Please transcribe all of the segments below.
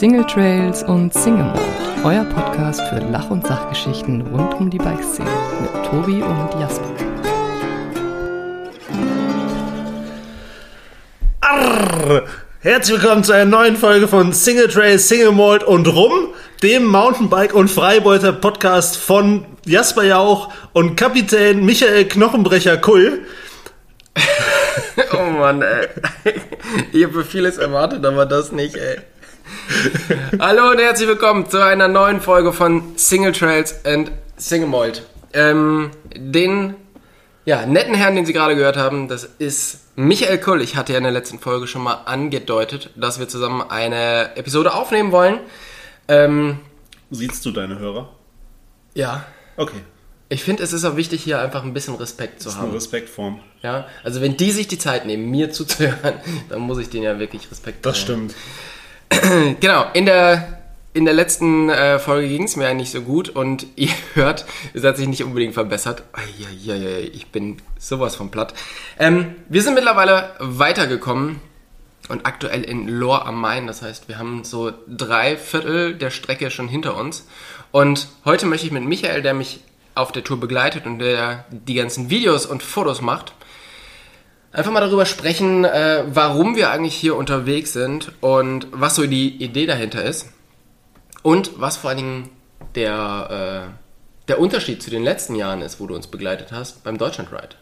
Single Trails und Single Mode, euer Podcast für Lach- und Sachgeschichten rund um die Bikeszene mit Tobi und Jasper. Arr! Herzlich willkommen zu einer neuen Folge von Single Trail, Single Malt und Rum, dem Mountainbike- und Freibeuter-Podcast von Jasper Jauch und Kapitän Michael Knochenbrecher Kull. Oh Mann, ey. Ich habe vieles erwartet, aber das nicht, ey. Hallo und herzlich willkommen zu einer neuen Folge von Single Trails and Single Malt. Ähm, den ja, netten Herrn, den Sie gerade gehört haben, das ist Michael Kull. Ich hatte ja in der letzten Folge schon mal angedeutet, dass wir zusammen eine Episode aufnehmen wollen. Ähm, Siehst du deine Hörer? ja, Okay, ich finde, es ist auch wichtig, hier einfach ein bisschen Respekt zu das ist eine haben. Respektform. Ja, also wenn die sich die Zeit nehmen, mir zuzuhören, dann muss ich denen ja wirklich Respekt Das zollen. stimmt. Genau, in der, in der letzten äh, Folge ging es mir eigentlich so gut und ihr hört, es hat sich nicht unbedingt verbessert. Eieiei, ich bin sowas von platt. Ähm, wir sind mittlerweile weitergekommen und aktuell in Lohr am Main. Das heißt, wir haben so drei Viertel der Strecke schon hinter uns. Und heute möchte ich mit Michael, der mich auf der Tour begleitet und der die ganzen Videos und Fotos macht, einfach mal darüber sprechen, äh, warum wir eigentlich hier unterwegs sind und was so die Idee dahinter ist. Und was vor allen Dingen der, äh, der Unterschied zu den letzten Jahren ist, wo du uns begleitet hast beim Deutschland Ride.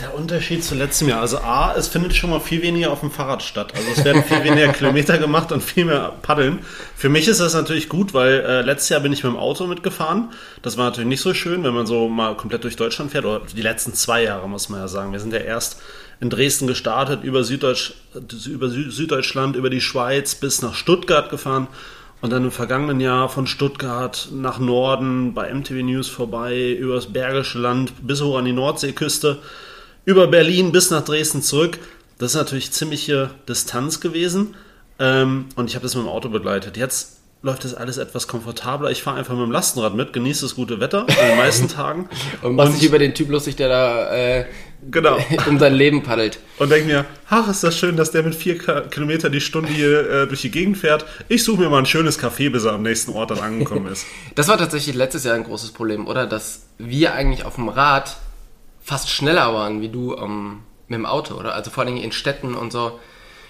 Der Unterschied zu letztem Jahr. Also A, es findet schon mal viel weniger auf dem Fahrrad statt. Also es werden viel weniger Kilometer gemacht und viel mehr Paddeln. Für mich ist das natürlich gut, weil äh, letztes Jahr bin ich mit dem Auto mitgefahren. Das war natürlich nicht so schön, wenn man so mal komplett durch Deutschland fährt. Oder die letzten zwei Jahre, muss man ja sagen. Wir sind ja erst in Dresden gestartet, über, Süddeutsch, über Sü Süddeutschland, über die Schweiz bis nach Stuttgart gefahren. Und dann im vergangenen Jahr von Stuttgart nach Norden bei MTV News vorbei, übers Bergische Land bis hoch an die Nordseeküste, über Berlin bis nach Dresden zurück. Das ist natürlich ziemliche Distanz gewesen. Ähm, und ich habe das mit dem Auto begleitet. Jetzt läuft das alles etwas komfortabler. Ich fahre einfach mit dem Lastenrad mit, genieße das gute Wetter an den meisten Tagen. Und machst dich über den Typ lustig, der da äh, Genau. um sein Leben paddelt. Und denke mir, ach, ist das schön, dass der mit vier Kilometer die Stunde hier äh, durch die Gegend fährt. Ich suche mir mal ein schönes Café, bis er am nächsten Ort dann angekommen ist. Das war tatsächlich letztes Jahr ein großes Problem, oder? Dass wir eigentlich auf dem Rad fast schneller waren wie du ähm, mit dem Auto, oder? Also vor allem in Städten und so.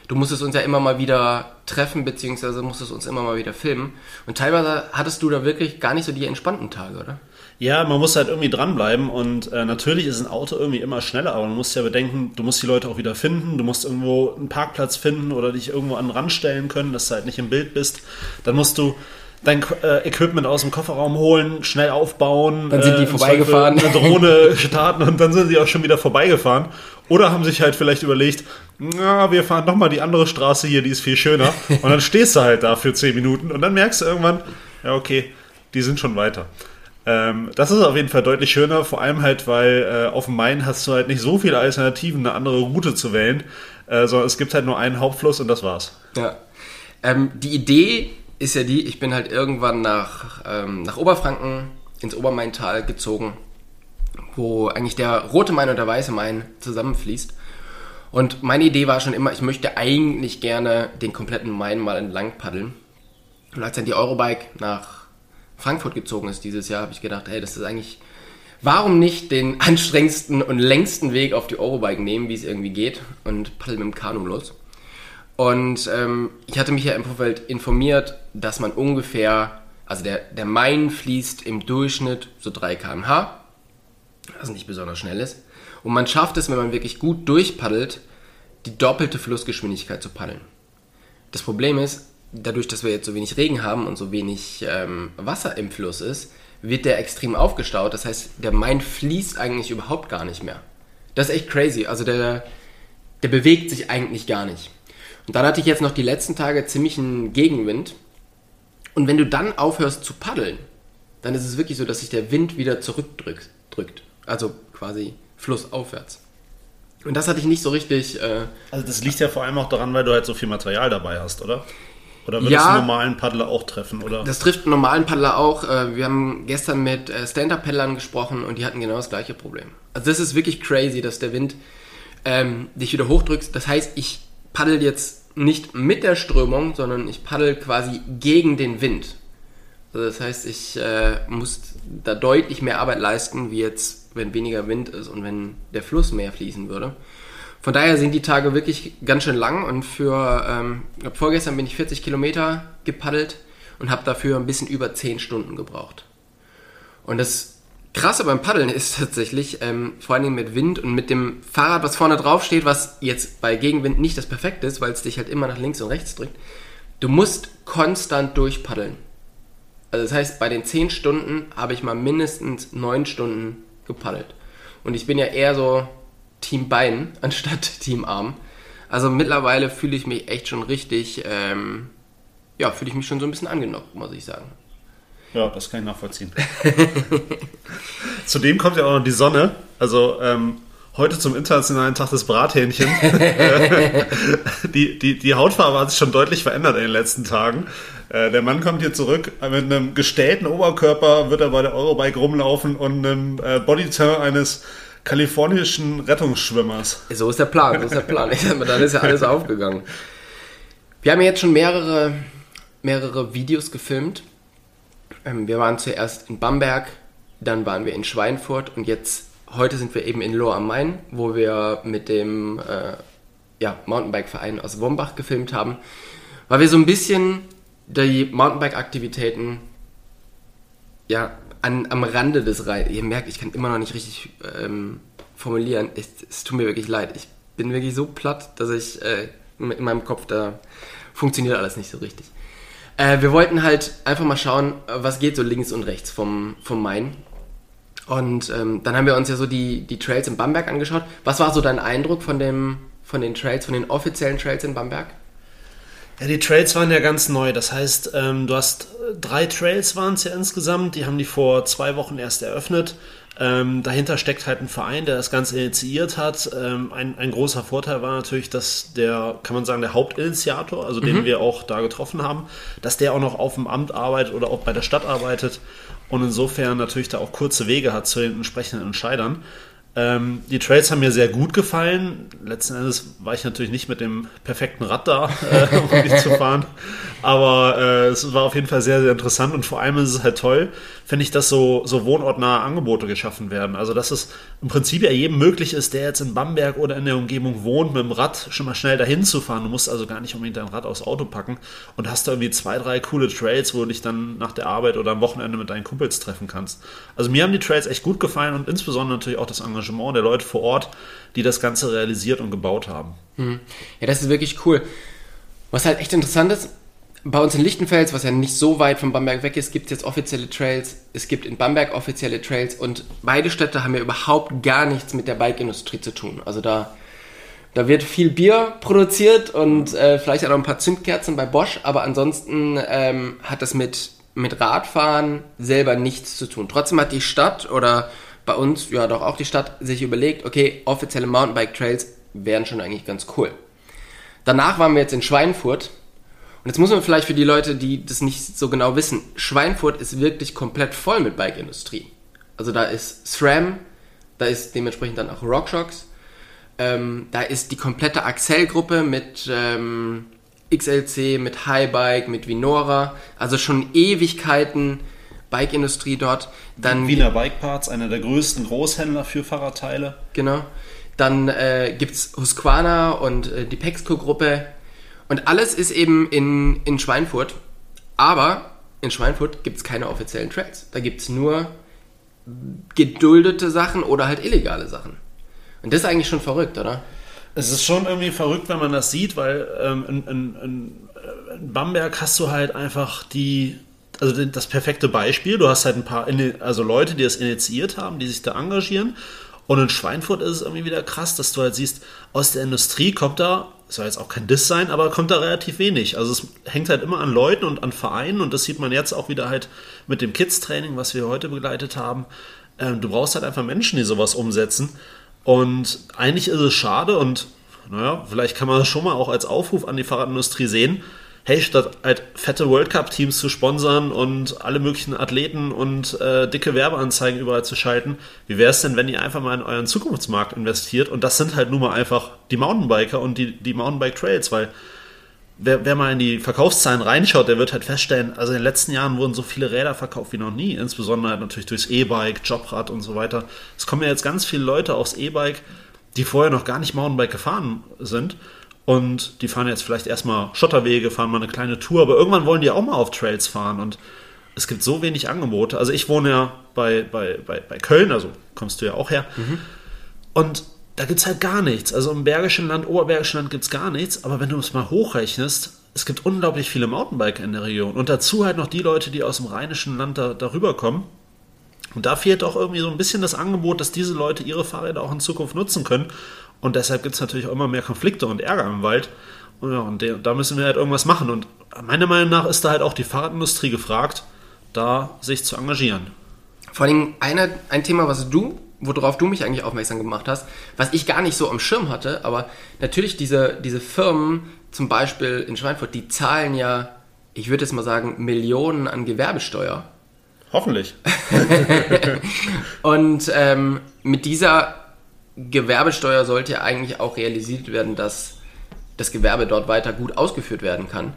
Du musstest uns ja immer mal wieder treffen, beziehungsweise musstest uns immer mal wieder filmen. Und teilweise hattest du da wirklich gar nicht so die entspannten Tage, oder? Ja, man muss halt irgendwie dranbleiben und äh, natürlich ist ein Auto irgendwie immer schneller, aber man muss ja bedenken, du musst die Leute auch wieder finden, du musst irgendwo einen Parkplatz finden oder dich irgendwo an den Rand stellen können, dass du halt nicht im Bild bist. Dann musst du dein äh, Equipment aus dem Kofferraum holen, schnell aufbauen. Dann sind die im vorbeigefahren. Eine Drohne starten und dann sind sie auch schon wieder vorbeigefahren. Oder haben sich halt vielleicht überlegt, na, wir fahren doch mal die andere Straße hier, die ist viel schöner. Und dann stehst du halt da für 10 Minuten und dann merkst du irgendwann, ja okay, die sind schon weiter. Ähm, das ist auf jeden Fall deutlich schöner, vor allem halt, weil äh, auf dem Main hast du halt nicht so viele Alternativen, eine andere Route zu wählen, äh, sondern es gibt halt nur einen Hauptfluss und das war's. Ja. Ähm, die Idee ist ja die, ich bin halt irgendwann nach, ähm, nach Oberfranken ins Obermaintal gezogen, wo eigentlich der rote Main und der weiße Main zusammenfließt. Und meine Idee war schon immer, ich möchte eigentlich gerne den kompletten Main mal entlang paddeln. Und als dann die Eurobike nach Frankfurt gezogen ist dieses Jahr, habe ich gedacht, hey, das ist eigentlich, warum nicht den anstrengendsten und längsten Weg auf die Eurobike nehmen, wie es irgendwie geht, und paddel mit dem Kanu los. Und ähm, ich hatte mich ja im Vorfeld informiert, dass man ungefähr, also der, der Main fließt im Durchschnitt so 3 km/h, was nicht besonders schnell ist. Und man schafft es, wenn man wirklich gut durchpaddelt, die doppelte Flussgeschwindigkeit zu paddeln. Das Problem ist, dadurch, dass wir jetzt so wenig Regen haben und so wenig ähm, Wasser im Fluss ist, wird der extrem aufgestaut. Das heißt, der Main fließt eigentlich überhaupt gar nicht mehr. Das ist echt crazy. Also der, der bewegt sich eigentlich gar nicht. Und dann hatte ich jetzt noch die letzten Tage ziemlichen Gegenwind. Und wenn du dann aufhörst zu paddeln, dann ist es wirklich so, dass sich der Wind wieder zurückdrückt. Drückt. Also quasi flussaufwärts. Und das hatte ich nicht so richtig. Äh, Also das liegt ja vor allem auch daran, weil du halt so viel Material dabei hast, oder? Oder würdest Ja. du einen normalen Paddler auch treffen, oder? Das trifft einen normalen Paddler auch. Äh, Wir haben gestern mit äh, Stand-Up-Paddlern gesprochen und die hatten genau das gleiche Problem. Also das ist wirklich crazy, dass der Wind ähm, dich wieder hochdrückt. Das heißt, ich paddel jetzt nicht mit der Strömung, sondern ich paddel quasi gegen den Wind. Also das heißt, ich äh, muss da deutlich mehr Arbeit leisten, wie jetzt, wenn weniger Wind ist und wenn der Fluss mehr fließen würde. Von daher sind die Tage wirklich ganz schön lang und für, ähm, vorgestern bin ich 40 Kilometer gepaddelt und habe dafür ein bisschen über 10 Stunden gebraucht. Und das Krasse beim Paddeln ist tatsächlich, ähm, vor allen Dingen mit Wind und mit dem Fahrrad, was vorne drauf steht, was jetzt bei Gegenwind nicht das Perfekte ist, weil es dich halt immer nach links und rechts drückt. Du musst konstant durchpaddeln. Also das heißt, bei den 10 Stunden habe ich mal mindestens 9 Stunden gepaddelt. Und ich bin ja eher so Team Bein anstatt Team Arm. Also mittlerweile fühle ich mich echt schon richtig, ähm, ja, fühle ich mich schon so ein bisschen angenockt, muss ich sagen. Ja, das kann ich nachvollziehen. Zudem kommt ja auch noch die Sonne. Also ähm, heute zum internationalen Tag des Brathähnchens. die, die, die Hautfarbe hat sich schon deutlich verändert in den letzten Tagen. Äh, der Mann kommt hier zurück mit einem gestählten Oberkörper, wird er bei der Eurobike rumlaufen und einem äh, Bodyturn eines kalifornischen Rettungsschwimmers. So ist der Plan, so ist der Plan. Dann ist ja alles aufgegangen. Wir haben jetzt schon mehrere, mehrere Videos gefilmt ähm, wir waren zuerst in Bamberg, dann waren wir in Schweinfurt und jetzt, heute sind wir eben in Lohr am Main, wo wir mit dem äh, ja, Mountainbike-Verein aus Wombach gefilmt haben, weil wir so ein bisschen die Mountainbike-Aktivitäten ja, an, am Rande des Reises, ihr merkt, ich kann immer noch nicht richtig ähm, formulieren, es, es, tut mir wirklich leid, ich bin wirklich so platt, dass ich äh, in meinem Kopf da funktioniert alles nicht so richtig. Äh, wir wollten halt einfach mal schauen, was geht so links und rechts vom, vom Main. Und ähm, dann haben wir uns ja so die, die Trails in Bamberg angeschaut. Was war so dein Eindruck von, dem, von den Trails, von den offiziellen Trails in Bamberg? Ja, die Trails waren ja ganz neu. Das heißt, ähm, du hast äh, drei Trails waren es ja insgesamt. Die haben die vor zwei Wochen erst eröffnet. Ähm, dahinter steckt halt ein Verein, der das Ganze initiiert hat. Ähm, ein, ein, großer Vorteil war natürlich, dass der, kann man sagen, der Hauptinitiator, also mhm. den wir auch da getroffen haben, dass der auch noch auf dem Amt arbeitet oder auch bei der Stadt arbeitet und insofern natürlich da auch kurze Wege hat zu den entsprechenden Entscheidern. Ähm, die Trails haben mir sehr gut gefallen. Letzten Endes war ich natürlich nicht mit dem perfekten Rad da, äh, um die zu fahren. Aber äh, es war auf jeden Fall sehr, sehr interessant und vor allem ist es halt toll, finde ich, dass so, so wohnortnahe Angebote geschaffen werden. Also, dass es im Prinzip ja jedem möglich ist, der jetzt in Bamberg oder in der Umgebung wohnt, mit dem Rad schon mal schnell dahin zu fahren. Du musst also gar nicht unbedingt dein Rad aufs Auto packen und hast da irgendwie zwei, drei coole Trails, wo du dich dann nach der Arbeit oder am Wochenende mit deinen Kumpels treffen kannst. Also, mir haben die Trails echt gut gefallen und insbesondere natürlich auch das Engagement der Leute vor Ort, die das Ganze realisiert und gebaut haben. Hm. Ja, das ist wirklich cool. Was halt echt interessant ist, bei uns in Lichtenfels, was ja nicht so weit von Bamberg weg ist, gibt es jetzt offizielle Trails. Es gibt in Bamberg offizielle Trails und beide Städte haben ja überhaupt gar nichts mit der Bike-Industrie zu tun. Also da, da wird viel Bier produziert und äh, vielleicht auch noch ein paar Zündkerzen bei Bosch, aber ansonsten ähm, hat das mit, mit Radfahren selber nichts zu tun. Trotzdem hat die Stadt oder bei uns, ja doch auch die Stadt, sich überlegt, okay, offizielle Mountainbike-Trails wären schon eigentlich ganz cool. Danach waren wir jetzt in Schweinfurt und jetzt muss man vielleicht für die Leute, die das nicht so genau wissen, Schweinfurt ist wirklich komplett voll mit Bike-Industrie. Also da ist SRAM, da ist dementsprechend dann auch RockShox, ähm, da ist die komplette Axel-Gruppe mit ähm, XLC, mit Highbike, mit Vinora, also schon Ewigkeiten Bike-Industrie dort. Dann Wiener Bike Parts, einer der größten Großhändler für Fahrradteile. Genau. Dann äh, gibt es Husqvarna und äh, die Pexco-Gruppe, und alles ist eben in, in Schweinfurt. Aber in Schweinfurt gibt es keine offiziellen Trails. Da gibt es nur geduldete Sachen oder halt illegale Sachen. Und das ist eigentlich schon verrückt, oder? Es ist schon irgendwie verrückt, wenn man das sieht, weil ähm, in, in, in, Bamberg hast du halt einfach die, also das perfekte Beispiel. Du hast halt ein paar, also Leute, die das initiiert haben, die sich da engagieren. Und in Schweinfurt ist es irgendwie wieder krass, dass du halt siehst, aus der Industrie kommt da soll jetzt auch kein Diss sein, aber kommt da relativ wenig. Also es hängt halt immer an Leuten und an Vereinen und das sieht man jetzt auch wieder halt mit dem Kids-Training, was wir heute begleitet haben. Ähm, du brauchst halt einfach Menschen, die sowas umsetzen. Und eigentlich ist es schade und naja, vielleicht kann man das schon mal auch als Aufruf an die Fahrradindustrie sehen hey, statt halt fette World Cup-Teams zu sponsern und alle möglichen Athleten und äh, dicke Werbeanzeigen überall zu schalten, wie wäre es denn, wenn ihr einfach mal in euren Zukunftsmarkt investiert? Und das sind halt nun mal einfach die Mountainbiker und die, die Mountainbike-Trails, weil wer, wer mal in die Verkaufszahlen reinschaut, der wird halt feststellen, also in den letzten Jahren wurden so viele Räder verkauft wie noch nie, insbesondere halt natürlich durchs E-Bike, Jobrad und so weiter. Es kommen ja jetzt ganz viele Leute aufs E-Bike, die vorher noch gar nicht Mountainbike gefahren sind und die fahren jetzt vielleicht erstmal Schotterwege, fahren mal eine kleine Tour, aber irgendwann wollen die auch mal auf Trails fahren und es gibt so wenig Angebote. Also ich wohne ja bei, bei, bei, bei Köln, also kommst du ja auch her. Mhm. Und da gibt es halt gar nichts. Also im Bergischen Land, Oberbergischen Land gibt es gar nichts. Aber wenn du es mal hochrechnest, es gibt unglaublich viele Mountainbiker in der Region. Und dazu halt noch die Leute, die aus dem Rheinischen Land da, darüber kommen. Und da fehlt auch irgendwie so ein bisschen das Angebot, dass diese Leute ihre Fahrräder auch in Zukunft nutzen können. Und deshalb gibt es natürlich auch immer mehr Konflikte und Ärger im Wald. Und, ja, und da müssen wir halt irgendwas machen. Und meiner Meinung nach ist da halt auch die Fahrradindustrie gefragt, da sich zu engagieren. Vor allem eine, ein Thema, was du, worauf du mich eigentlich aufmerksam gemacht hast, was ich gar nicht so am Schirm hatte, aber natürlich diese, diese Firmen, zum Beispiel in Schweinfurt, die zahlen ja, ich würde jetzt mal sagen, Millionen an Gewerbesteuer. Hoffentlich. Und ähm, mit dieser Gewerbesteuer sollte eigentlich auch realisiert werden, dass das Gewerbe dort weiter gut ausgeführt werden kann.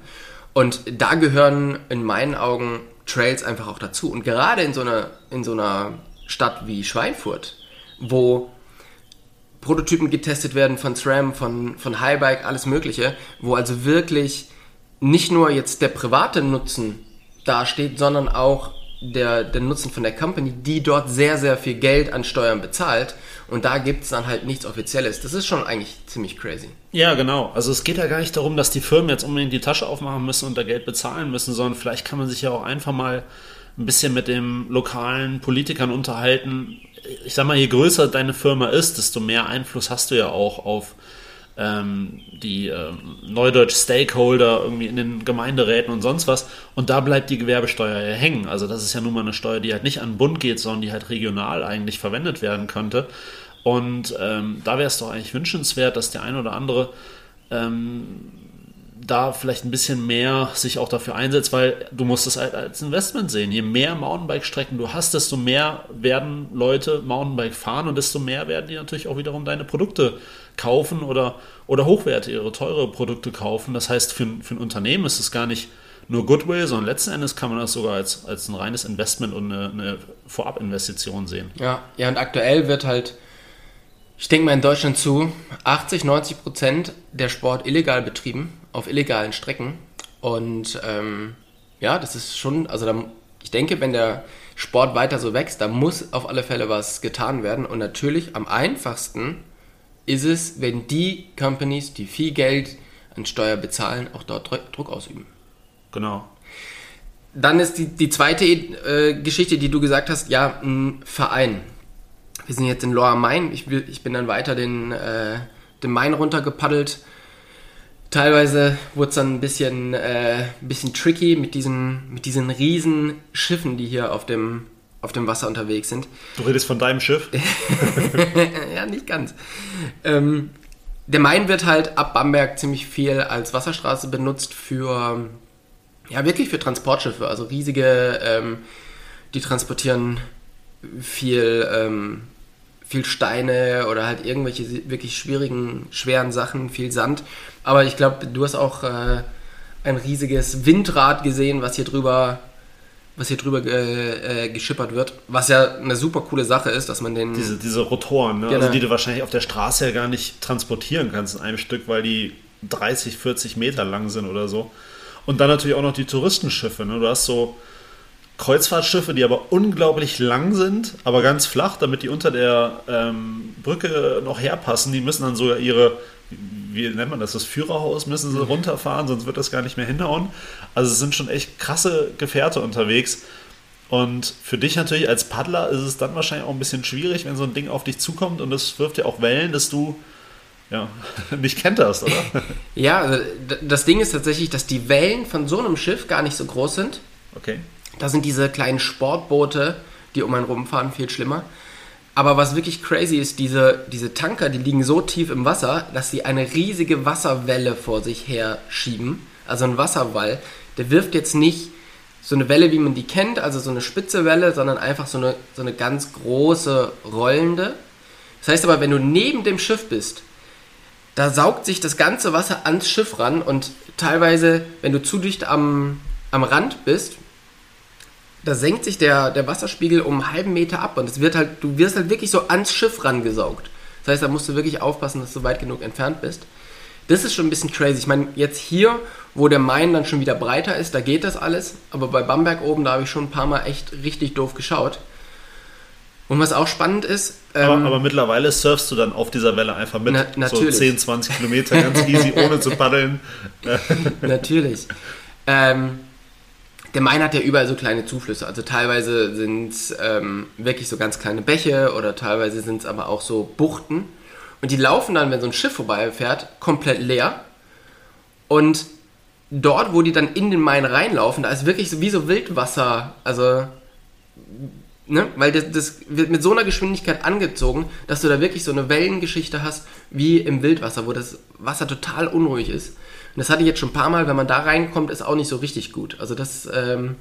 Und da gehören in meinen Augen Trails einfach auch dazu. Und gerade in so einer, in so einer Stadt wie Schweinfurt, wo Prototypen getestet werden von SRAM, von, von Highbike, alles Mögliche, wo also wirklich nicht nur jetzt der private Nutzen dasteht, sondern auch der, der Nutzen von der Company, die dort sehr, sehr viel Geld an Steuern bezahlt. Und da gibt es dann halt nichts Offizielles. Das ist schon eigentlich ziemlich crazy. Ja, genau. Also es geht ja gar nicht darum, dass die Firmen jetzt unbedingt die Tasche aufmachen müssen und da Geld bezahlen müssen, sondern vielleicht kann man sich ja auch einfach mal ein bisschen mit den lokalen Politikern unterhalten. Ich sag mal, je größer deine Firma ist, desto mehr Einfluss hast du ja auch auf ähm, die äh, Neudeutsch Stakeholder irgendwie in den Gemeinderäten und sonst was. Und da bleibt die Gewerbesteuer ja hängen. Also das ist ja nun mal eine Steuer, die halt nicht an den Bund geht, sondern die halt regional eigentlich verwendet werden könnte. Und ähm, da wäre es doch eigentlich wünschenswert, dass der ein oder andere ähm, da vielleicht ein bisschen mehr sich auch dafür einsetzt, weil du musst es halt als Investment sehen. Je mehr Mountainbike-Strecken du hast, desto mehr werden Leute Mountainbike fahren und desto mehr werden die natürlich auch wiederum deine Produkte kaufen oder, oder hochwertigere, teure Produkte kaufen. Das heißt, für, für ein Unternehmen ist es gar nicht nur Goodwill, sondern letzten Endes kann man das sogar als, als ein reines Investment und eine, eine Vorabinvestition sehen. Ja, ja, und aktuell wird halt, ich denke mal in Deutschland zu, 80, 90 Prozent der Sport illegal betrieben, auf illegalen Strecken. Und ähm, ja, das ist schon, also da, ich denke, wenn der Sport weiter so wächst, da muss auf alle Fälle was getan werden. Und natürlich am einfachsten ist es, wenn die Companies, die viel Geld an Steuer bezahlen, auch dort Druck ausüben. Genau. Dann ist die, die zweite äh, Geschichte, die du gesagt hast, ja, ein Verein. Wir sind jetzt in Lower Main. Ich, ich bin dann weiter den, äh, den Main runtergepaddelt. Teilweise wurde es dann ein bisschen, äh, bisschen tricky mit diesen, mit diesen riesen Schiffen, die hier auf dem, auf dem Wasser unterwegs sind. Du redest von deinem Schiff? ja, nicht ganz. Ähm, der Main wird halt ab Bamberg ziemlich viel als Wasserstraße benutzt für, ja, wirklich für Transportschiffe. Also riesige, ähm, die transportieren viel, ähm, viel Steine oder halt irgendwelche wirklich schwierigen, schweren Sachen, viel Sand. Aber ich glaube, du hast auch äh, ein riesiges Windrad gesehen, was hier drüber was hier drüber äh, äh, geschippert wird, was ja eine super coole Sache ist, dass man den... Diese, diese Rotoren, ne? also genau. also die du wahrscheinlich auf der Straße ja gar nicht transportieren kannst in einem Stück, weil die 30, 40 Meter lang sind oder so. Und dann natürlich auch noch die Touristenschiffe. Ne? Du hast so Kreuzfahrtschiffe, die aber unglaublich lang sind, aber ganz flach, damit die unter der ähm, Brücke noch herpassen. Die müssen dann sogar ihre wie nennt man das, das Führerhaus müssen sie runterfahren, sonst wird das gar nicht mehr hinhauen. Also es sind schon echt krasse Gefährte unterwegs. Und für dich natürlich als Paddler ist es dann wahrscheinlich auch ein bisschen schwierig, wenn so ein Ding auf dich zukommt und es wirft ja auch Wellen, dass du ja, nicht kennt das, oder? Ja, also das Ding ist tatsächlich, dass die Wellen von so einem Schiff gar nicht so groß sind. Okay. Da sind diese kleinen Sportboote, die um einen rumfahren, viel schlimmer. Aber was wirklich crazy ist, diese, diese Tanker, die liegen so tief im Wasser, dass sie eine riesige Wasserwelle vor sich her schieben. Also ein Wasserwall. Der wirft jetzt nicht so eine Welle, wie man die kennt, also so eine spitze Welle, sondern einfach so eine, so eine ganz große rollende. Das heißt aber, wenn du neben dem Schiff bist, da saugt sich das ganze Wasser ans Schiff ran und teilweise, wenn du zu dicht am, am Rand bist, da senkt sich der, der Wasserspiegel um einen halben Meter ab und es wird halt, du wirst halt wirklich so ans Schiff rangesaugt. Das heißt, da musst du wirklich aufpassen, dass du weit genug entfernt bist. Das ist schon ein bisschen crazy. Ich meine, jetzt hier, wo der Main dann schon wieder breiter ist, da geht das alles. Aber bei Bamberg oben, da habe ich schon ein paar Mal echt richtig doof geschaut. Und was auch spannend ist. Ähm, aber, aber, mittlerweile surfst du dann auf dieser Welle einfach mit. Na, natürlich. So 10, 20 Kilometer ganz easy, ohne zu paddeln. natürlich. Ähm, der Main hat ja überall so kleine Zuflüsse. Also teilweise sind es ähm, wirklich so ganz kleine Bäche oder teilweise sind es aber auch so Buchten. Und die laufen dann, wenn so ein Schiff vorbeifährt, komplett leer. Und dort, wo die dann in den Main reinlaufen, da ist wirklich so wie so Wildwasser. Also Ne? Weil das, das, wird mit so einer Geschwindigkeit angezogen, dass du da wirklich so eine Wellengeschichte hast wie im Wildwasser, wo das Wasser total unruhig ist. Und das hatte ich jetzt schon ein paar Mal, wenn man da reinkommt, ist auch nicht so richtig gut. Also das, ähm,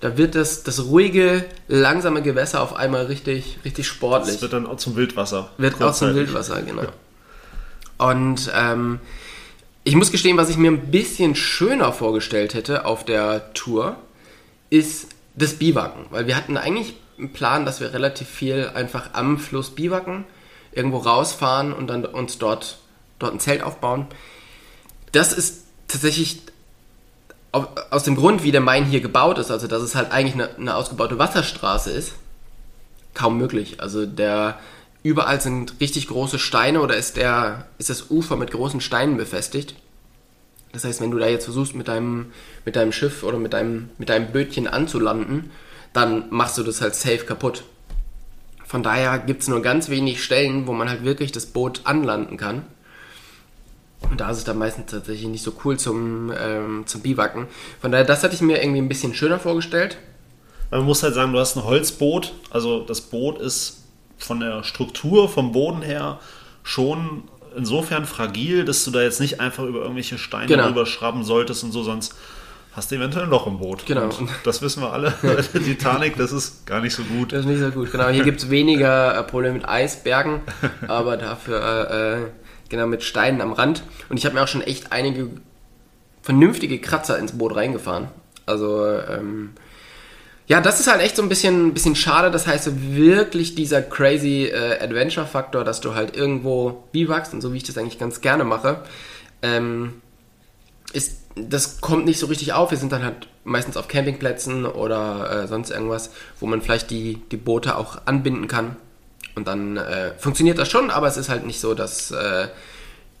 da wird das, das ruhige, langsame Gewässer auf einmal richtig, richtig sportlich. Das wird dann auch zum Wildwasser. Wird auch zum Wildwasser, genau. Und ähm, ich muss gestehen, was ich mir ein bisschen schöner vorgestellt hätte auf der Tour, ist das Biwaken. Weil wir hatten eigentlich Plan, dass wir relativ viel einfach am Fluss biwaken, irgendwo rausfahren und dann uns dort, dort ein Zelt aufbauen. Das ist tatsächlich aus dem Grund, wie der Main hier gebaut ist, also dass es halt eigentlich eine, eine ausgebaute Wasserstraße ist, kaum möglich. Also der überall sind richtig große Steine oder ist der ist das Ufer mit großen Steinen befestigt. Das heißt, wenn du da jetzt versuchst mit deinem mit deinem Schiff oder mit deinem mit deinem Bötchen anzulanden, dann machst du das halt safe kaputt. Von daher gibt es nur ganz wenig Stellen, wo man halt wirklich das Boot anlanden kann. Und da ist es dann meistens tatsächlich nicht so cool zum, ähm, zum Biwaken. Von daher, das hatte ich mir irgendwie ein bisschen schöner vorgestellt. Man muss halt sagen, du hast ein Holzboot. Also das Boot ist von der Struktur, vom Boden her schon insofern fragil, dass du da jetzt nicht einfach über irgendwelche Steine genau. rüberschrauben solltest und so, sonst hast du eventuell ein Loch im Boot. Genau. Und das wissen wir alle. Titanic, das ist gar nicht so gut. Das ist nicht so gut. Genau. Hier gibt es weniger äh, Probleme mit Eisbergen, aber dafür äh, genau mit Steinen am Rand. Und ich habe mir auch schon echt einige vernünftige Kratzer ins Boot reingefahren. Also ähm, ja, das ist halt echt so ein bisschen, bisschen schade. Das heißt, wirklich dieser crazy äh, Adventure-Faktor, dass du halt irgendwo biwachst und so wie ich das eigentlich ganz gerne mache, ähm, ist das kommt nicht so richtig auf. Wir sind dann halt meistens auf Campingplätzen oder äh, sonst irgendwas, wo man vielleicht die, die Boote auch anbinden kann. Und dann äh, funktioniert das schon, aber es ist halt nicht so, dass äh,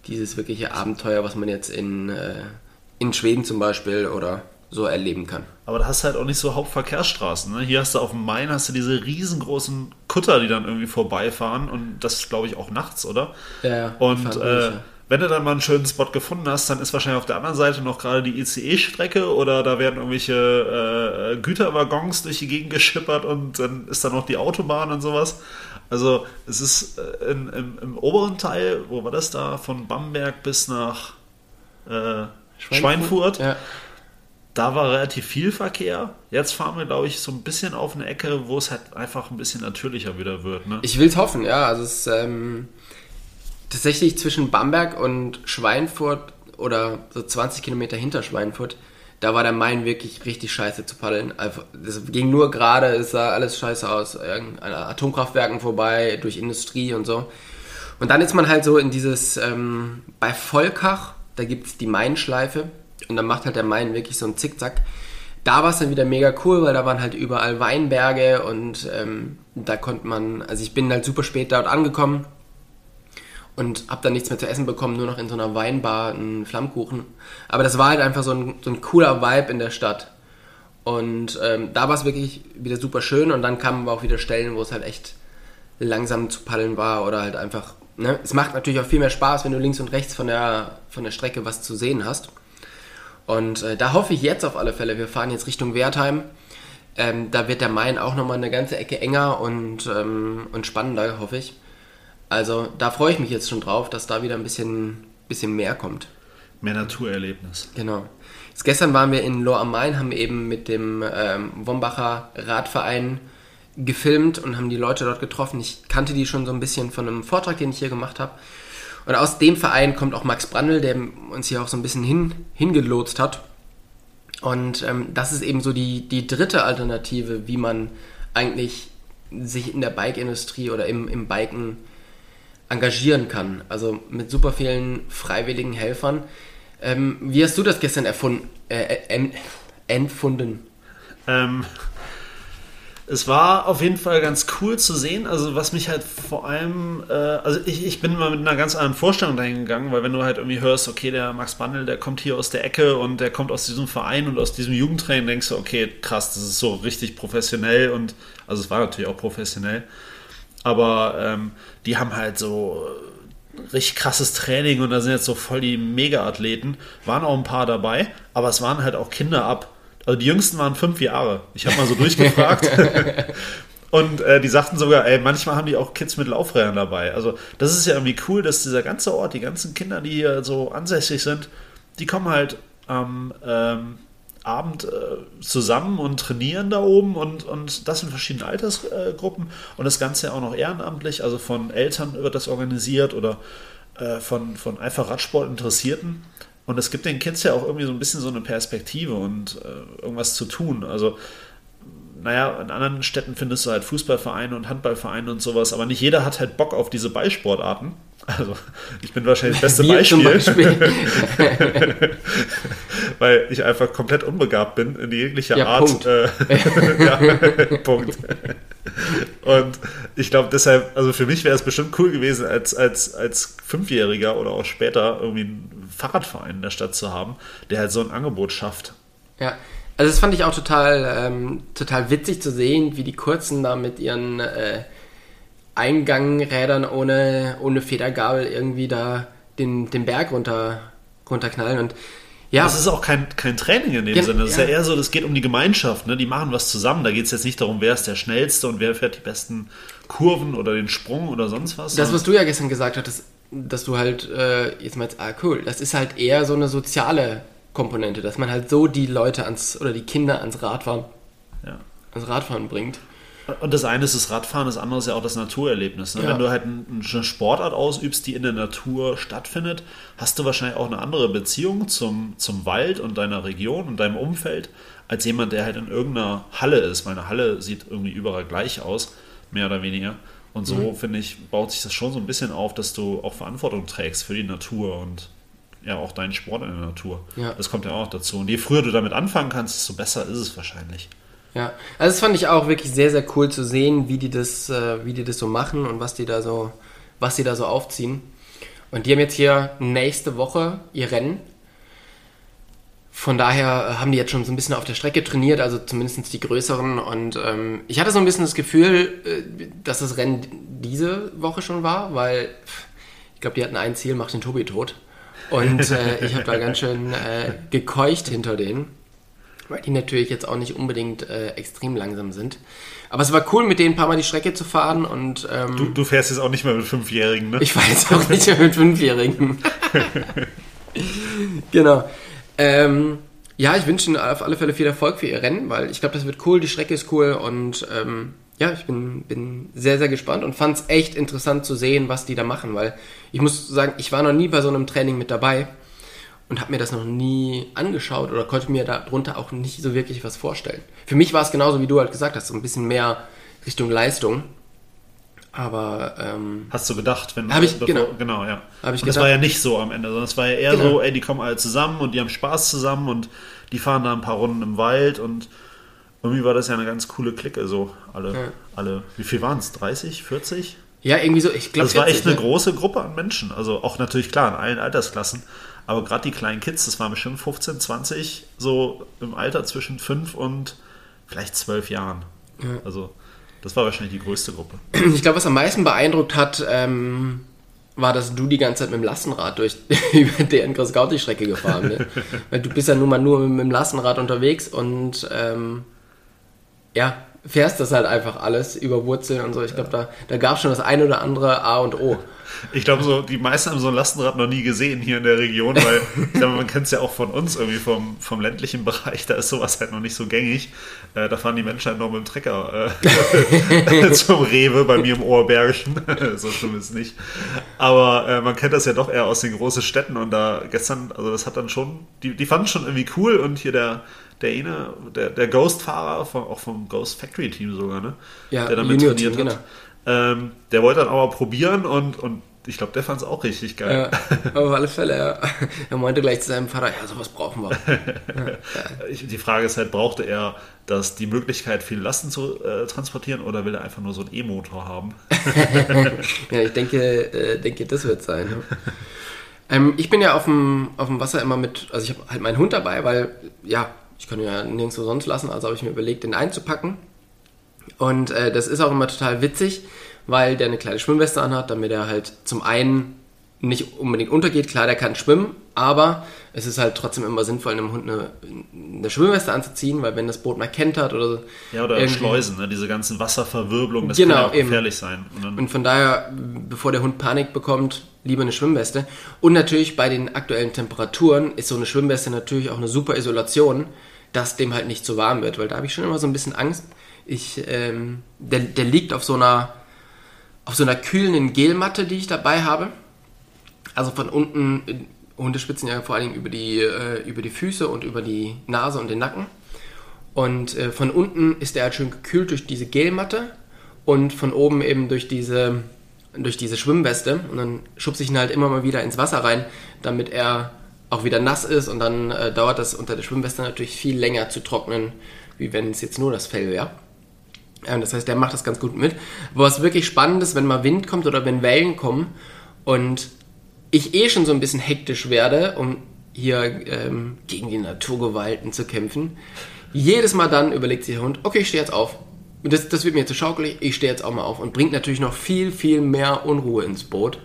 dieses wirkliche Abenteuer, was man jetzt in, äh, in Schweden zum Beispiel oder so erleben kann. Aber da hast du halt auch nicht so Hauptverkehrsstraßen. Ne? Hier hast du auf dem Main hast du diese riesengroßen Kutter, die dann irgendwie vorbeifahren und das glaube ich auch nachts, oder? Ja, ja. Und äh, wenn du dann mal einen schönen Spot gefunden hast, dann ist wahrscheinlich auf der anderen Seite noch gerade die ICE-Strecke oder da werden irgendwelche äh, Güterwaggons durch die Gegend geschippert und dann ist da noch die Autobahn und sowas. Also es ist äh, in, im, im, oberen Teil, wo war das da, von Bamberg bis nach äh, Schweinfurt, Schweinfurt ja. da war relativ viel Verkehr. Jetzt fahren wir, glaube ich, so ein bisschen auf eine Ecke, wo es halt einfach ein bisschen natürlicher wieder wird. Ne? Ich will es hoffen, ja. Also es ähm tatsächlich zwischen Bamberg und Schweinfurt oder so 20 Kilometer hinter Schweinfurt, da war der Main wirklich richtig scheiße zu paddeln. Also, das ging nur gerade, es sah alles scheiße aus. An Atomkraftwerken vorbei, durch Industrie und so. Und dann ist man halt so in dieses, ähm, bei Volkach, da gibt es die Mainschleife und dann macht halt der Main wirklich so einen Zickzack. Da war es dann wieder mega cool, weil da waren halt überall Weinberge und ähm, da konnte man, also ich bin halt super spät dort angekommen, und habe dann nichts mehr zu essen bekommen, nur noch in so einer Weinbar einen Flammkuchen. Aber das war halt einfach so ein, so ein cooler Vibe in der Stadt. Und ähm, da war es wirklich wieder super schön und dann kamen aber auch wieder Stellen, wo es halt echt langsam zu paddeln war oder halt einfach. Ne? Es macht natürlich auch viel mehr Spaß, wenn du links und rechts von der, von der Strecke was zu sehen hast. Und äh, da hoffe ich jetzt auf alle Fälle, wir fahren jetzt Richtung Wertheim. Ähm, da wird der Main auch nochmal eine ganze Ecke enger und, ähm, und spannender, hoffe ich. Also da freue ich mich jetzt schon drauf, dass da wieder ein bisschen, bisschen mehr kommt. Mehr Naturerlebnis. Genau. Jetzt gestern waren wir in Lohr am Main, haben eben mit dem ähm, Wombacher Radverein gefilmt und haben die Leute dort getroffen. Ich kannte die schon so ein bisschen von einem Vortrag, den ich hier gemacht habe. Und aus dem Verein kommt auch Max Brandl, der uns hier auch so ein bisschen hin, hingelotst hat. Und ähm, das ist eben so die, die dritte Alternative, wie man eigentlich sich in der Bike-Industrie oder im, im Biken engagieren kann. Also mit super vielen freiwilligen Helfern. Ähm, wie hast du das gestern erfunden, äh, äh, empfunden? Ähm, es war auf jeden Fall ganz cool zu sehen. Also was mich halt vor allem, äh, also ich, ich bin mal mit einer ganz anderen Vorstellung dahin gegangen, weil wenn du halt irgendwie hörst, okay, der Max Bandel, der kommt hier aus der Ecke und der kommt aus diesem Verein und aus diesem Jugendtraining, denkst du, okay, krass, das ist so richtig professionell und also es war natürlich auch professionell, aber ähm, die haben halt so richtig krasses Training und da sind jetzt so voll die Mega-Athleten. Waren auch ein paar dabei, aber es waren halt auch Kinder ab also die jüngsten waren fünf Jahre. Ich habe mal so durchgefragt. Und äh, die sagten sogar, ey, manchmal haben die auch Kids mit Laufrädern dabei. Also das ist ja irgendwie cool, dass dieser ganze Ort, die ganzen Kinder, die hier so ansässig sind, die kommen halt am ähm, Abend äh, zusammen und trainieren da oben und, und das in verschiedenen Altersgruppen und das Ganze auch noch ehrenamtlich, also von Eltern wird das organisiert oder äh, von, von einfach Radsport Interessierten. Und es gibt den Kids ja auch irgendwie so ein bisschen so eine Perspektive und äh, irgendwas zu tun. Also, naja, in anderen Städten findest du halt Fußballvereine und Handballvereine und sowas, aber nicht jeder hat halt Bock auf diese Ballsportarten. Also, ich bin wahrscheinlich das beste Beispiel. Beispiel. Weil ich einfach komplett unbegabt bin in jeglicher ja, Art. Punkt. Äh, ja, Punkt. Und ich glaube deshalb, also für mich wäre es bestimmt cool gewesen, als, als, als Fünfjähriger oder auch später irgendwie einen Fahrradverein in der Stadt zu haben, der halt so ein Angebot schafft. Ja, also das fand ich auch total, ähm, total witzig zu sehen, wie die Kurzen da mit ihren äh, Eingangrädern ohne, ohne Federgabel irgendwie da den, den Berg runter, runterknallen und ja. Das ist auch kein, kein Training in dem ja, Sinne. Das ja. ist ja eher so, das geht um die Gemeinschaft. Ne? Die machen was zusammen. Da geht es jetzt nicht darum, wer ist der Schnellste und wer fährt die besten Kurven oder den Sprung oder sonst was. Das, was du ja gestern gesagt hattest, dass du halt äh, jetzt meinst, ah cool, das ist halt eher so eine soziale Komponente, dass man halt so die Leute ans oder die Kinder ans Radfahren, ja. ans Radfahren bringt. Und das eine ist das Radfahren, das andere ist ja auch das Naturerlebnis. Ne? Ja. Wenn du halt eine Sportart ausübst, die in der Natur stattfindet, hast du wahrscheinlich auch eine andere Beziehung zum, zum Wald und deiner Region und deinem Umfeld, als jemand, der halt in irgendeiner Halle ist. Meine Halle sieht irgendwie überall gleich aus, mehr oder weniger. Und so, mhm. finde ich, baut sich das schon so ein bisschen auf, dass du auch Verantwortung trägst für die Natur und ja auch deinen Sport in der Natur. Ja. Das kommt ja auch dazu. Und je früher du damit anfangen kannst, desto besser ist es wahrscheinlich. Ja, also das fand ich auch wirklich sehr, sehr cool zu sehen, wie die das, äh, wie die das so machen und was die da so, was die da so aufziehen. Und die haben jetzt hier nächste Woche ihr Rennen. Von daher äh, haben die jetzt schon so ein bisschen auf der Strecke trainiert, also zumindest die größeren. Und ähm, ich hatte so ein bisschen das Gefühl, äh, dass das Rennen diese Woche schon war, weil ich glaube, die hatten ein Ziel, macht den Tobi tot. Und äh, ich habe da ganz schön äh, gekeucht hinter denen weil die natürlich jetzt auch nicht unbedingt äh, extrem langsam sind. Aber es war cool, mit denen ein paar Mal die Strecke zu fahren und. Ähm, du, du, fährst jetzt auch nicht mehr mit Fünfjährigen, ne? Ich fahre jetzt auch nicht mehr mit Fünfjährigen. genau. Ähm, ja, ich wünsche Ihnen auf alle Fälle viel Erfolg für Ihr Rennen, weil ich glaube, das wird cool, die Strecke ist cool und ähm, ja, ich bin, bin sehr, sehr gespannt und fand es echt interessant zu sehen, was die da machen, weil ich muss sagen, ich war noch nie bei so einem Training mit dabei und habe mir das noch nie angeschaut oder konnte mir darunter auch nicht so wirklich was vorstellen. Für mich war es genauso, wie du halt gesagt hast, so ein bisschen mehr Richtung Leistung. Aber ähm, hast du gedacht, wenn hab ich, bevor, genau, genau ja. Hab ich und das war ja nicht so am Ende, sondern es war ja eher genau. so, ey, die kommen alle zusammen und die haben Spaß zusammen und die fahren da ein paar Runden im Wald und irgendwie war das ja eine ganz coole Clique, so alle, ja. alle. Wie viel waren es? 30, 40? Ja, irgendwie so. Ich glaube, das war echt eine ja. große Gruppe an Menschen. Also auch natürlich klar in allen Altersklassen. Aber gerade die kleinen Kids, das waren bestimmt 15, 20, so im Alter zwischen 5 und vielleicht 12 Jahren. Ja. Also das war wahrscheinlich die größte Gruppe. Ich glaube, was am meisten beeindruckt hat, ähm, war, dass du die ganze Zeit mit dem Lastenrad durch über deren Großgauti-Strecke gefahren bist. Weil du bist ja nun mal nur mit, dem Lastenrad unterwegs und ähm, ja, fährst das halt einfach alles über Wurzeln und so. Ich glaube, da, da gab es schon das eine oder andere A und O. Ich glaube, so, die meisten haben so ein Lastenrad noch nie gesehen hier in der Region, weil ich glaube, man kennt es ja auch von uns irgendwie vom, vom ländlichen Bereich, da ist sowas halt noch nicht so gängig. Äh, da fahren die Menschen halt noch mit dem Trecker äh, zum Rewe bei mir im Ohrbergischen. so schlimm ist es nicht. Aber äh, man kennt das ja doch eher aus den großen Städten und da gestern, also das hat dann schon, die, die fanden schon irgendwie cool und hier der, der eine, der, der Ghost-Fahrer, auch vom Ghost Factory Team sogar, ne? Ja, der damit Junior trainiert Team, hat. Ähm, der wollte dann aber probieren und, und ich glaube, der fand es auch richtig geil. Ja, auf alle Fälle, ja. Er meinte gleich zu seinem Vater, ja, sowas brauchen wir. Ich- Die Frage ist halt, brauchte er das, die Möglichkeit, viel Lasten zu äh, transportieren oder will er einfach nur so einen E-Motor haben? Ja, ich denke, äh, denke das wird sein. Ja. Ähm, ich bin ja auf dem, auf dem Wasser immer mit, also ich habe halt meinen Hund dabei, weil, ja, ich kann ihn ja nirgendwo sonst lassen, also habe ich mir überlegt, den einzupacken. Und äh, das ist auch immer total witzig, weil der eine kleine Schwimmweste anhat, damit er halt zum einen nicht unbedingt untergeht. Klar, der kann schwimmen, aber es ist halt trotzdem immer sinnvoll, einem Hund eine, eine Schwimmweste anzuziehen, weil wenn das Boot mal kentert oder so. Ja, oder Schleusen, ne? diese ganzen Wasserverwirbelungen, das Genau, kann ja auch eben. gefährlich sein. Und Und von daher, bevor der Hund Panik bekommt, lieber eine Schwimmweste. Und natürlich bei den aktuellen Temperaturen ist so eine Schwimmweste natürlich auch eine super Isolation, dass dem halt nicht zu warm wird, weil da habe ich schon immer so ein bisschen Angst. Ich, ähm, der, der liegt auf so einer, auf so einer kühlenden Gelmatte, die ich dabei habe. Also von unten, äh, Hunde spitzen ja vor allen Dingen über die, äh, über die Füße und über die Nase und den Nacken. Und äh, von unten ist er halt schön gekühlt durch diese Gelmatte und von oben eben durch diese, durch diese Schwimmweste. Und dann schubse ich ihn halt immer mal wieder ins Wasser rein, damit er auch wieder nass ist. Und dann äh, dauert das unter der Schwimmweste natürlich viel länger zu trocknen, wie wenn es jetzt nur das Fell wäre. Ja, das heißt, der macht das ganz gut mit. Was wirklich spannend ist, wenn mal Wind kommt oder wenn Wellen kommen und ich eh schon so ein bisschen hektisch werde, um hier ähm, gegen die Naturgewalten zu kämpfen. Jedes Mal dann überlegt sich der Hund, okay, ich stehe jetzt auf. Das, das wird mir zu schaukelig, ich stehe jetzt auch mal auf und bringt natürlich noch viel, viel mehr Unruhe ins Boot.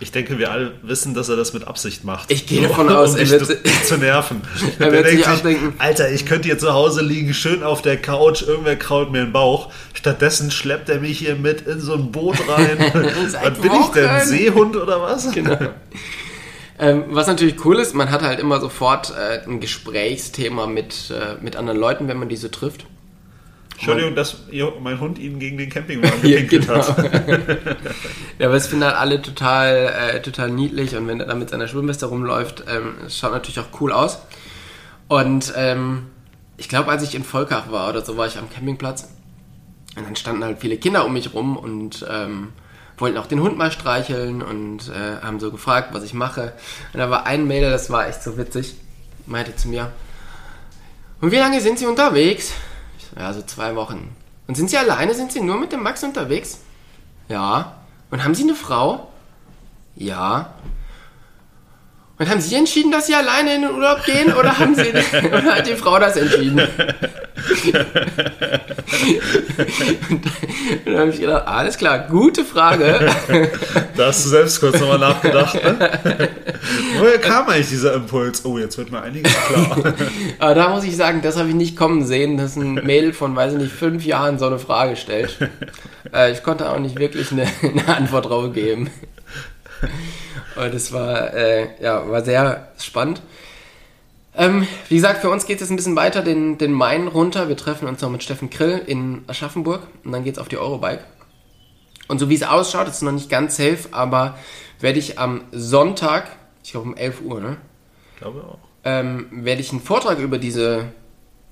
Ich denke, wir alle wissen, dass er das mit Absicht macht. Ich gehe davon aus, um er wird- zu, zu nerven. Er wird sich auch denken- Alter, ich könnte hier zu Hause liegen, schön auf der Couch, irgendwer kraut mir den Bauch. Stattdessen schleppt er mich hier mit in so ein Boot rein. Was bin ich denn. Seehund oder was? Genau. Ähm, was natürlich cool ist, man hat halt immer sofort äh, ein Gesprächsthema mit, äh, mit anderen Leuten, wenn man diese trifft. Entschuldigung, dass mein Hund Ihnen gegen den Campingwagen Ja, gepinkelt genau. hat. Ja, aber es finden halt alle total, äh, total niedlich und wenn er da mit seiner Schwimmweste rumläuft, ähm, es schaut natürlich auch cool aus. Und ähm, ich glaube, als ich in Volkach war oder so, war ich am Campingplatz und dann standen halt viele Kinder um mich rum und ähm, wollten auch den Hund mal streicheln und äh, haben so gefragt, was ich mache. Und da war ein Mädel, das war echt so witzig, meinte zu mir, und wie lange sind Sie unterwegs? Ja, so zwei Wochen. Und sind Sie alleine? Sind Sie nur mit dem Max unterwegs? Ja. Und haben Sie eine Frau? Ja. Und haben Sie entschieden, dass Sie alleine in den Urlaub gehen oder haben Sie oder hat die Frau das entschieden? und dann habe ich gedacht, alles klar, gute Frage. Da hast du selbst kurz nochmal nachgedacht. Ne? Woher kam eigentlich dieser Impuls? Oh, jetzt wird mir einiges klar. Aber da muss ich sagen, das habe ich nicht kommen sehen, dass ein Mädel von, weiß ich nicht, fünf Jahren so eine Frage stellt. Äh, ich konnte auch nicht wirklich eine, eine Antwort drauf geben. Und das war, äh, ja, war sehr spannend. Ähm, wie gesagt, für uns geht es jetzt ein bisschen weiter den, den Main runter. Wir treffen uns noch mit Steffen Krill in Aschaffenburg und dann geht es auf die Eurobike. Und so wie es ausschaut, ist es noch nicht ganz safe, aber werde ich am Sonntag, ich glaube um 11 Uhr, ne? Ich glaube auch. ähm, werde ich einen Vortrag über diese,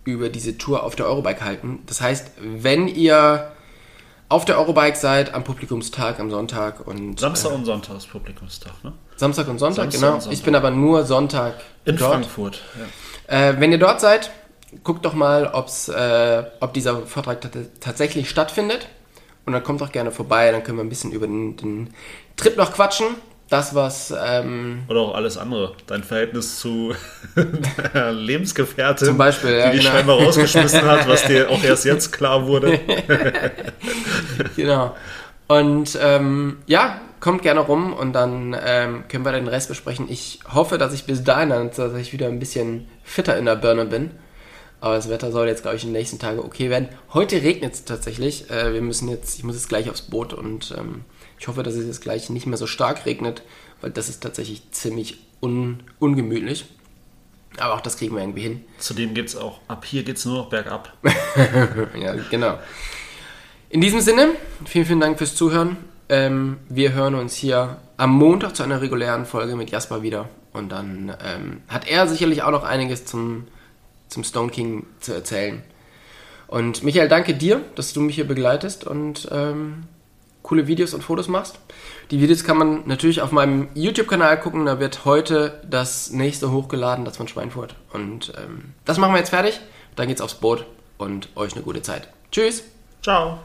über diese Tour auf der Eurobike halten. Das heißt, wenn ihr auf der Eurobike seid, am Publikumstag am Sonntag und Samstag und Sonntag ist Publikumstag, ne? äh, Samstag und Sonntag, Samstag genau. und Sonntag. Ich bin aber nur Sonntag In dort. Frankfurt. Ja. Äh, wenn ihr dort seid, guckt doch mal, ob's, äh, ob dieser Vortrag tat- tatsächlich stattfindet. Und dann kommt doch gerne vorbei, dann können wir ein bisschen über den, den Trip noch quatschen. Das, was ähm, Oder auch alles andere. Dein Verhältnis zu deiner Lebensgefährtin, Zum Beispiel, ja, die dich genau. scheinbar rausgeschmissen hat, was dir auch erst jetzt klar wurde. Genau. Und ähm, ja, kommt gerne rum und dann ähm, können wir den Rest besprechen. Ich hoffe, dass ich bis dahin dann tatsächlich wieder ein bisschen fitter in der Birne bin. Aber das Wetter soll jetzt, glaube ich, in den nächsten Tagen okay werden. Heute regnet es tatsächlich. Äh, wir müssen jetzt, ich muss jetzt gleich aufs Boot und ähm, Ich hoffe, dass es jetzt gleich nicht mehr so stark regnet, weil das ist tatsächlich ziemlich un ungemütlich. Aber auch das kriegen wir irgendwie hin. Zudem geht es auch, ab hier geht es nur noch bergab. ja, genau. In diesem Sinne, vielen, vielen Dank fürs Zuhören. Ähm, wir hören uns hier am Montag zu einer regulären Folge mit Jasper wieder. Und dann ähm, hat er sicherlich auch noch einiges zum, zum Stone King zu erzählen. Und Michael, danke dir, dass du mich hier begleitest und ähm, coole Videos und Fotos machst. Die Videos kann man natürlich auf meinem YouTube-Kanal gucken. Da wird heute das nächste hochgeladen, das von Schweinfurt. Und ähm, das machen wir jetzt fertig. Dann geht's aufs Boot und euch eine gute Zeit. Tschüss. Ciao.